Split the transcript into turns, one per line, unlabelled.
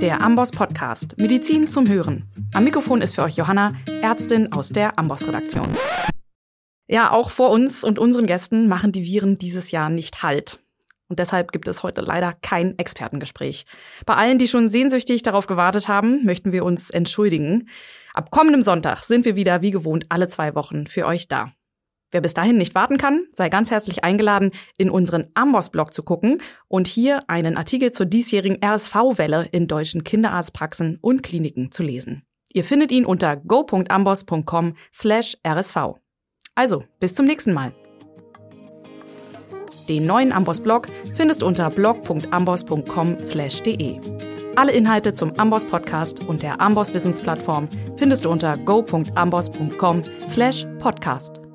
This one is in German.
der Amboss Podcast Medizin zum Hören. Am Mikrofon ist für euch Johanna, Ärztin aus der Amboss Redaktion. Ja, auch vor uns und unseren Gästen machen die Viren dieses Jahr nicht Halt. Und deshalb gibt es heute leider kein Expertengespräch. Bei allen, die schon sehnsüchtig darauf gewartet haben, möchten wir uns entschuldigen. Ab kommendem Sonntag sind wir wieder wie gewohnt alle zwei Wochen für euch da. Wer bis dahin nicht warten kann, sei ganz herzlich eingeladen, in unseren Amboss-Blog zu gucken und hier einen Artikel zur diesjährigen RSV-Welle in deutschen Kinderarztpraxen und Kliniken zu lesen. Ihr findet ihn unter go.amboss.com slash rsv. Also, bis zum nächsten Mal. Den neuen Amboss-Blog findest unter blog.amboss.com slash de. Alle Inhalte zum Amboss Podcast und der Amboss Wissensplattform findest du unter go.amboss.com slash podcast.